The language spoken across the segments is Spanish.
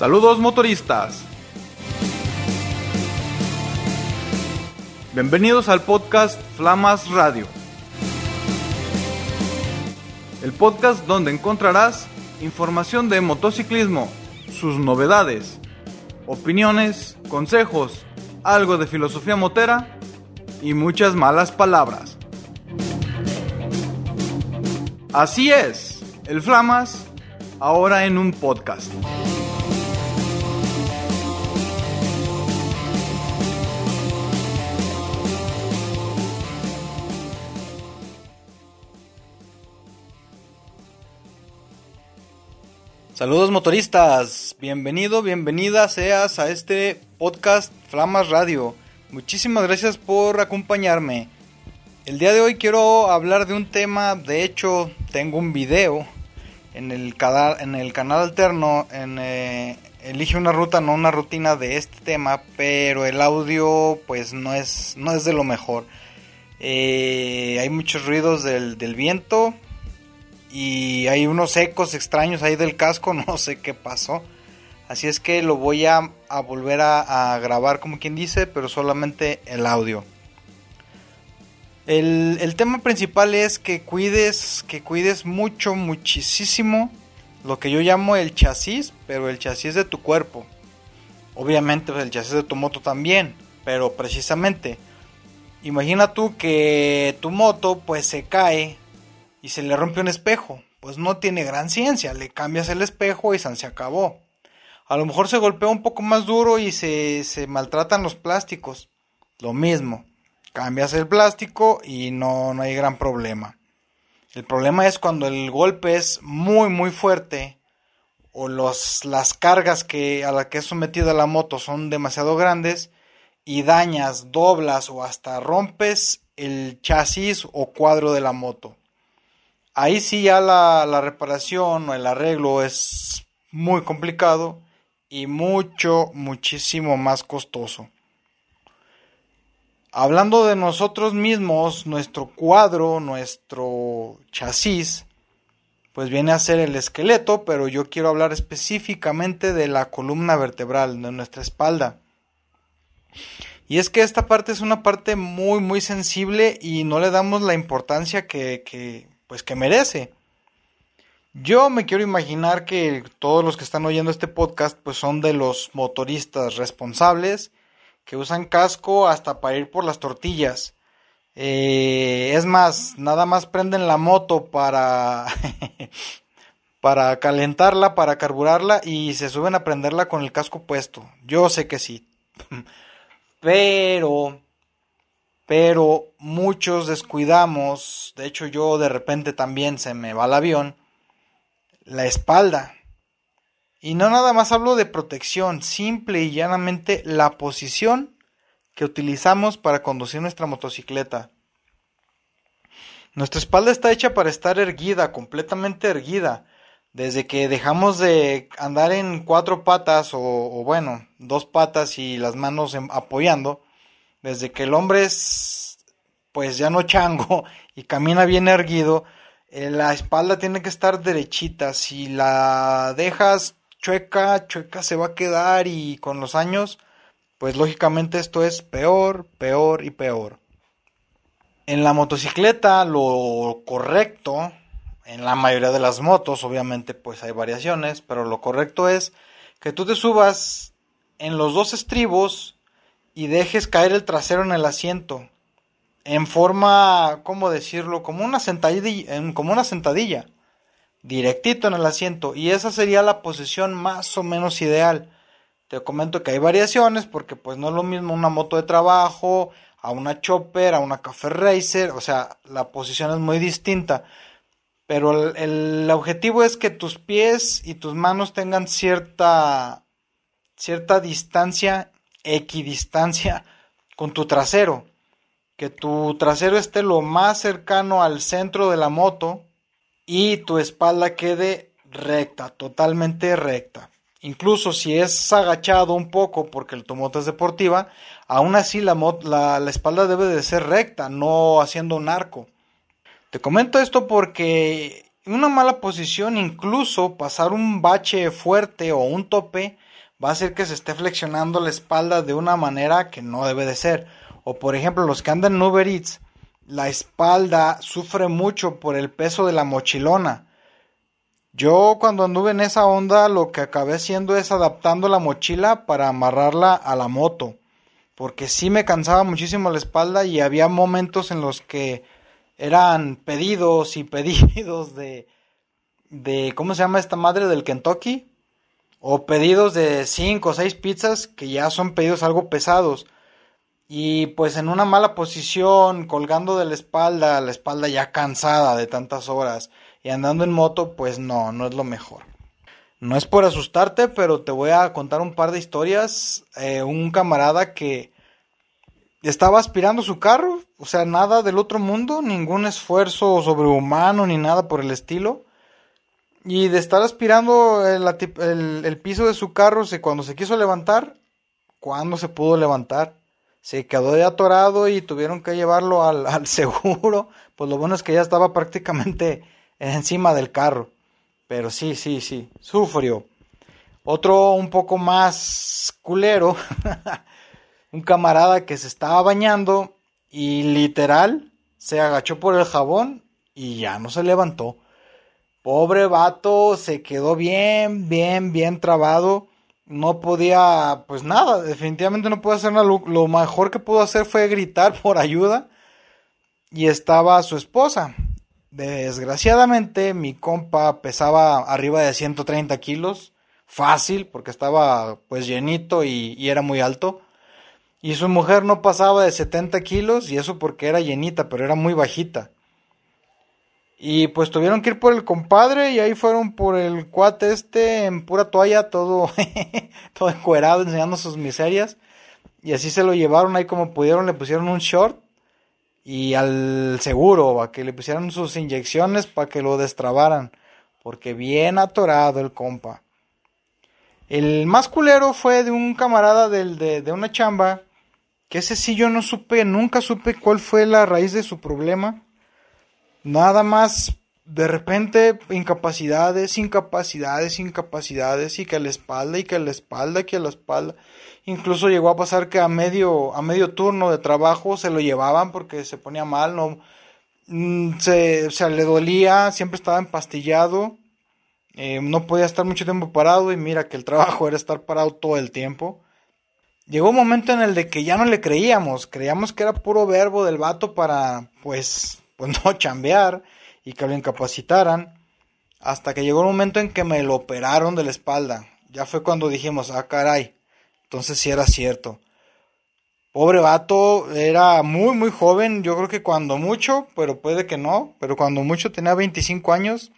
Saludos motoristas. Bienvenidos al podcast Flamas Radio. El podcast donde encontrarás información de motociclismo, sus novedades, opiniones, consejos, algo de filosofía motera y muchas malas palabras. Así es, el Flamas ahora en un podcast. Saludos motoristas, bienvenido, bienvenida seas a este podcast Flamas Radio. Muchísimas gracias por acompañarme. El día de hoy quiero hablar de un tema, de hecho tengo un video en el, en el canal alterno, en eh, Elige una ruta, no una rutina de este tema, pero el audio pues no es, no es de lo mejor. Eh, hay muchos ruidos del viento, y hay unos ecos extraños ahí del casco, no sé qué pasó. Así es que lo voy a, volver a, grabar como quien dice, pero solamente el audio. El, el, tema principal es que cuides, que cuides mucho, muchísimo lo que yo llamo el chasis, pero el chasis de tu cuerpo. Obviamente pues, el chasis de tu moto también, pero precisamente, imagina tú que tu moto pues se cae y se le rompe un espejo. Pues no tiene gran ciencia, le cambias el espejo y se acabó. A lo mejor se golpea un poco más duro y se, maltratan los plásticos. Lo mismo, cambias el plástico y no, no hay gran problema. El problema es cuando el golpe es muy muy fuerte o las cargas que, a las que es sometida la moto son demasiado grandes y dañas, doblas o hasta rompes el chasis o cuadro de la moto. Ahí sí ya la, reparación o el arreglo es muy complicado y mucho, muchísimo más costoso. Hablando de nosotros mismos, nuestro cuadro, nuestro chasis, pues viene a ser el esqueleto, pero yo quiero hablar específicamente de la columna vertebral, de nuestra espalda. Y es que esta parte es una parte muy, muy sensible y no le damos la importancia que, pues que merece. Yo me quiero imaginar que todos los que están oyendo este podcast pues son de los motoristas responsables que usan casco hasta para ir por las tortillas. Eh, es más, nada más prenden la moto para para calentarla, para carburarla y se suben a prenderla con el casco puesto. Yo sé que sí. Pero pero muchos descuidamos, de hecho yo de repente también se me va el avión, la espalda. Y no nada más hablo de protección, simple y llanamente la posición que utilizamos para conducir nuestra motocicleta. Nuestra espalda está hecha para estar erguida, completamente erguida. Desde que dejamos de andar en cuatro patas o, bueno, dos patas y las manos apoyando, desde que el hombre es pues ya no chango y camina bien erguido, eh, la espalda tiene que estar derechita. Si la dejas chueca, chueca se va a quedar y con los años, pues lógicamente esto es peor, peor y peor. En la motocicleta lo correcto, en la mayoría de las motos, obviamente pues hay variaciones, pero lo correcto es que tú te subas en los dos estribos y dejes caer el trasero en el asiento en forma, ¿cómo decirlo? Como una sentadilla, como una sentadilla, directito en el asiento y esa sería la posición más o menos ideal. Te comento que hay variaciones porque pues no es lo mismo una moto de trabajo, a una chopper, a una café racer, o sea, la posición es muy distinta. Pero el, el objetivo es que tus pies y tus manos tengan cierta cierta distancia equidistancia con tu trasero. Que tu trasero esté lo más cercano al centro de la moto y tu espalda quede recta, totalmente recta. Incluso si es agachado un poco porque tu moto es deportiva, aún así la, la, la espalda debe de ser recta, no haciendo un arco. Te comento esto porque una mala posición, incluso pasar un bache fuerte o un tope, va a hacer que se esté flexionando la espalda de una manera que no debe de ser. O por ejemplo, los que andan en Uber Eats, la espalda sufre mucho por el peso de la mochilona. Yo cuando anduve en esa onda lo que acabé haciendo es adaptando la mochila para amarrarla a la moto. Porque sí me cansaba muchísimo la espalda y había momentos en los que eran pedidos y pedidos de, de ¿cómo se llama esta madre del Kentucky? O pedidos de 5 o 6 pizzas que ya son pedidos algo pesados. Y pues en una mala posición, colgando de la espalda, la espalda ya cansada de tantas horas. Y andando en moto, pues no, no es lo mejor. No es por asustarte, pero te voy a contar un par de historias. Eh, un camarada que estaba aspirando su carro, o sea, nada del otro mundo, ningún esfuerzo sobrehumano ni nada por el estilo. Y de estar aspirando el, piso de su carro, se, cuando se quiso levantar, cuando se pudo levantar, se quedó atorado y tuvieron que llevarlo al, al seguro. Pues lo bueno es que ya estaba prácticamente encima del carro. Pero sí, sí, sí, sufrió. Otro un poco más culero, un camarada que se estaba bañando y literal se agachó por el jabón y ya no se levantó. Pobre vato, se quedó bien, bien, bien trabado. No podía, pues nada, definitivamente no pudo hacer nada. Lo, mejor que pudo hacer fue gritar por ayuda. Y estaba su esposa. Desgraciadamente, mi compa pesaba arriba de 130 kilos. Fácil, porque estaba pues llenito y, y era muy alto. Y su mujer no pasaba de 70 kilos, y eso porque era llenita, pero era muy bajita. Y pues tuvieron que ir por el compadre y ahí fueron por el cuate este en pura toalla, todo, todo encuerado, enseñando sus miserias. Y así se lo llevaron ahí como pudieron, le pusieron un short y al seguro, a que le pusieran sus inyecciones para que lo destrabaran. Porque bien atorado el compa. El más culero fue de un camarada del, de, de una chamba. Que ese sí yo no supe, nunca supe cuál fue la raíz de su problema Nada más de repente incapacidades, incapacidades, incapacidades y que la espalda y que la espalda, y que la espalda. Incluso llegó a pasar que a medio a medio turno de trabajo se lo llevaban porque se ponía mal, no mm, se, le dolía, siempre estaba empastillado, eh, no podía estar mucho tiempo parado y mira que el trabajo era estar parado todo el tiempo. Llegó un momento en el de que ya no le creíamos, creíamos que era puro verbo del vato para pues pues no chambear y que lo incapacitaran. Hasta que llegó un momento en que me lo operaron de la espalda. Ya fue cuando dijimos, ah, caray. Entonces sí era cierto. Pobre vato, era muy, muy joven. Yo creo que cuando mucho, pero puede que no. Pero cuando mucho tenía 25 años.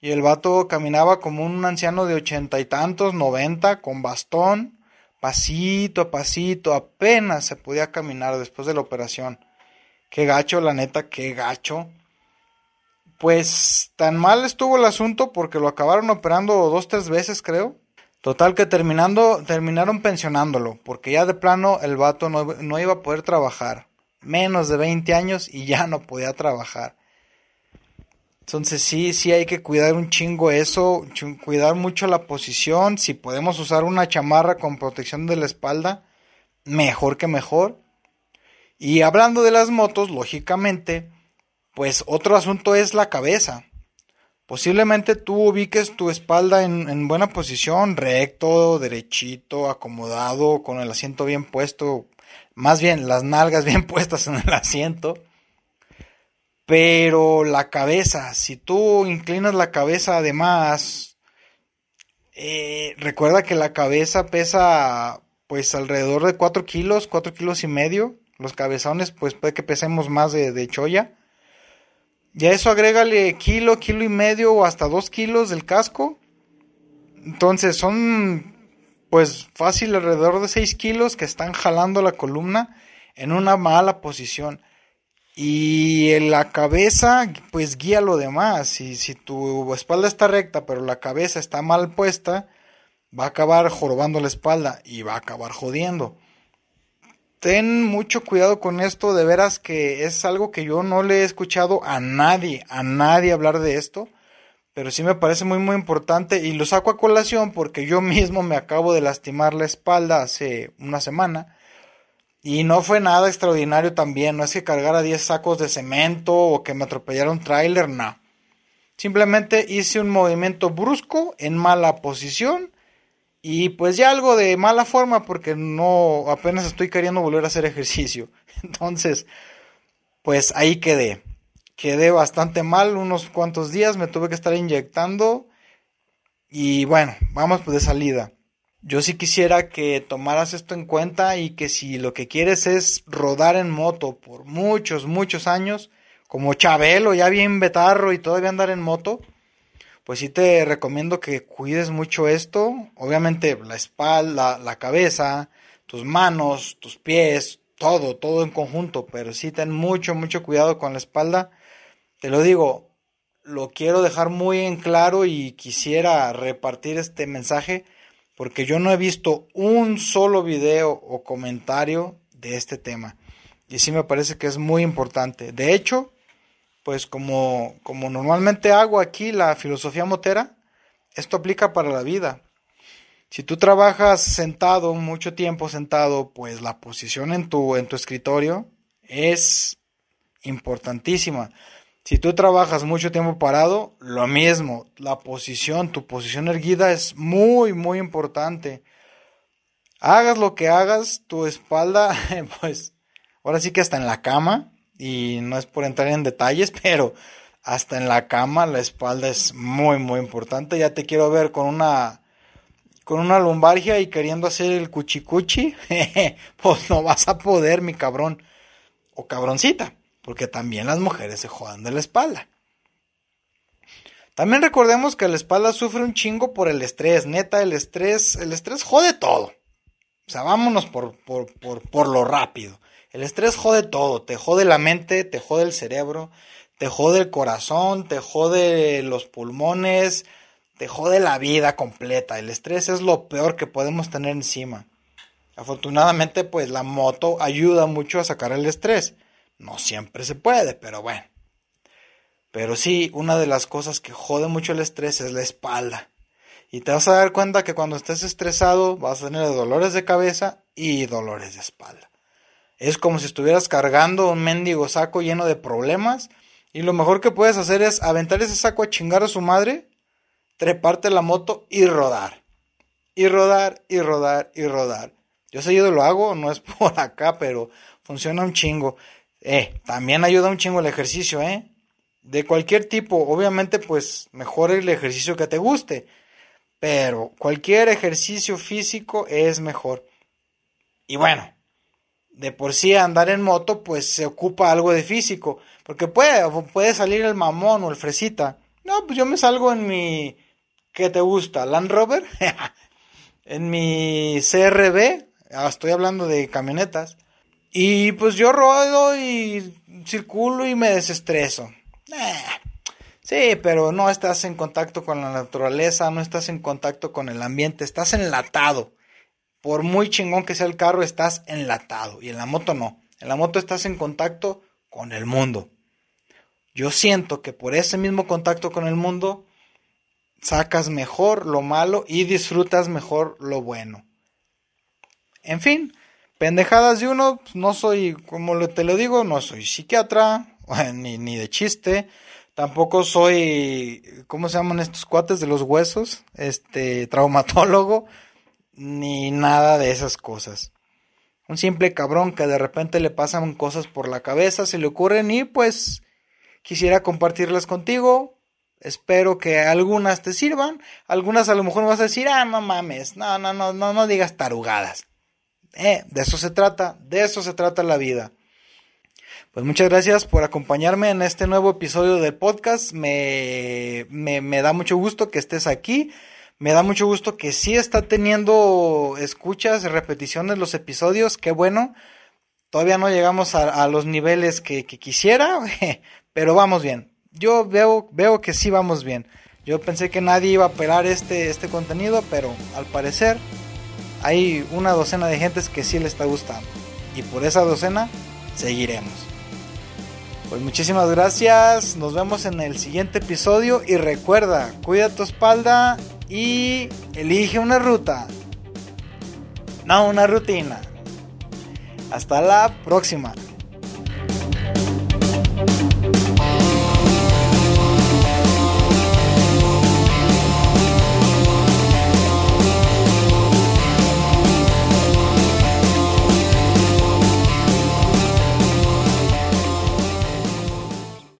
Y el vato caminaba como un anciano de ochenta y tantos, noventa, con bastón. Pasito a pasito, apenas se podía caminar después de la operación. Qué gacho, la neta, qué gacho. Pues tan mal estuvo el asunto porque lo acabaron operando dos, tres veces, creo. Total que terminando, terminaron pensionándolo, porque ya de plano el vato no, no iba a poder trabajar. Menos de 20 años y ya no podía trabajar. Entonces sí, sí hay que cuidar un chingo eso, cuidar mucho la posición. Si podemos usar una chamarra con protección de la espalda, mejor que mejor. Y hablando de las motos, lógicamente, pues otro asunto es la cabeza. Posiblemente tú ubiques tu espalda en, buena posición, recto, derechito, acomodado, con el asiento bien puesto, más bien las nalgas bien puestas en el asiento. Pero la cabeza, si tú inclinas la cabeza además, eh, recuerda que la cabeza pesa pues alrededor de 4 kilos, 4 kilos y medio. Los cabezones, pues puede que pesemos más de, de choya. Y a eso agrégale kilo, kilo y medio o hasta dos kilos del casco. Entonces son, pues fácil, alrededor de 6 kilos que están jalando la columna en una mala posición. Y en la cabeza, pues guía lo demás. Y si tu espalda está recta, pero la cabeza está mal puesta, va a acabar jorobando la espalda y va a acabar jodiendo ten mucho cuidado con esto, de veras que es algo que yo no le he escuchado a nadie, a nadie hablar de esto. pero sí me parece muy muy importante y lo saco a colación porque yo mismo me acabo de lastimar la espalda hace una semana y no fue nada extraordinario también, no es que cargara 10 sacos de cemento o que me atropellara un tráiler, no. Simplemente hice un movimiento brusco en mala posición y pues ya algo de mala forma porque no apenas estoy queriendo volver a hacer ejercicio. Entonces, pues ahí quedé quedé bastante mal unos cuantos días, me tuve que estar inyectando y bueno, vamos pues de salida. Yo sí quisiera que tomaras esto en cuenta y que si lo que quieres es rodar en moto por muchos, muchos años, como Chabelo, ya bien betarro y todavía andar en moto, pues sí te recomiendo que cuides mucho esto. Obviamente la espalda, la cabeza, tus manos, tus pies, todo, todo en conjunto, pero sí ten mucho, mucho cuidado con la espalda te lo digo, lo quiero dejar muy en claro y quisiera repartir este mensaje porque yo no he visto un solo video o comentario de este tema. Y sí me parece que es muy importante. De hecho, pues como, como normalmente hago aquí la filosofía motera, esto aplica para la vida. Si tú trabajas sentado, mucho tiempo sentado, pues la posición en tu, en tu escritorio es importantísima. Si tú trabajas mucho tiempo parado, lo mismo, la posición, tu posición erguida es muy, muy importante. Hagas lo que hagas, tu espalda, pues, ahora sí que hasta en la cama, y no es por entrar en detalles, pero hasta en la cama la espalda es muy, muy importante. Ya te quiero ver con una, con una lumbargia y queriendo hacer el cuchicuchi, pues no vas a poder, mi cabrón, o cabroncita porque también las mujeres se jodan de la espalda. También recordemos que la espalda sufre un chingo por el estrés, neta, el estrés, el estrés jode todo. O sea, vámonos por, por, por, por lo rápido. El estrés jode todo, te jode la mente, te jode el cerebro, te jode el corazón, te jode los pulmones, te jode la vida completa. El estrés es lo peor que podemos tener encima. Afortunadamente, pues la moto ayuda mucho a sacar el estrés. No siempre se puede, pero bueno. Pero sí, una de las cosas que jode mucho el estrés es la espalda. Y te vas a dar cuenta que cuando estés estresado vas a tener dolores de cabeza y dolores de espalda. Es como si estuvieras cargando un mendigo saco lleno de problemas y lo mejor que puedes hacer es aventar ese saco a chingar a su madre, treparte la moto y rodar. Y rodar, y rodar, y rodar. Yo seguido lo hago, no es por acá, pero funciona un chingo. Eh, también ayuda un chingo el ejercicio, ¿eh? De cualquier tipo, obviamente pues mejor el ejercicio que te guste, pero cualquier ejercicio físico es mejor. Y bueno, de por sí andar en moto pues se ocupa algo de físico, porque puede, puede salir el mamón o el fresita. No, pues yo me salgo en mi... ¿Qué te gusta? ¿Land Rover? en mi CRB, ah, estoy hablando de camionetas. Y pues yo rodo y circulo y me desestreso. Eh, sí, pero no estás en contacto con la naturaleza, no estás en contacto con el ambiente, estás enlatado. Por muy chingón que sea el carro, estás enlatado. Y en la moto no. En la moto estás en contacto con el mundo. Yo siento que por ese mismo contacto con el mundo, sacas mejor lo malo y disfrutas mejor lo bueno. En fin, pendejadas de uno, pues, no soy, como te lo digo, no soy psiquiatra, ni, ni de chiste, tampoco soy, ¿cómo se llaman estos cuates de los huesos? Este, traumatólogo, ni nada de esas cosas. Un simple cabrón que de repente le pasan cosas por la cabeza, se le ocurren y pues quisiera compartirlas contigo. Espero que algunas te sirvan. Algunas a lo mejor vas a decir, ah, no mames, no, no, no, no, no digas tarugadas. Eh, de eso se trata, de eso se trata la vida. Pues muchas gracias por acompañarme en este nuevo episodio del podcast. Me, me, da mucho gusto que estés aquí. Me da mucho gusto que sí está teniendo escuchas, repeticiones los episodios. Qué bueno. Todavía no llegamos a, los niveles que, quisiera, pero vamos bien. Yo veo, veo que sí vamos bien. Yo pensé que nadie iba a operar este, este contenido, pero al parecer hay una docena de gentes que sí le está gustando. Y por esa docena seguiremos. Pues muchísimas gracias, nos vemos en el siguiente episodio y recuerda, cuida tu espalda y elige una ruta, no una rutina. Hasta la próxima.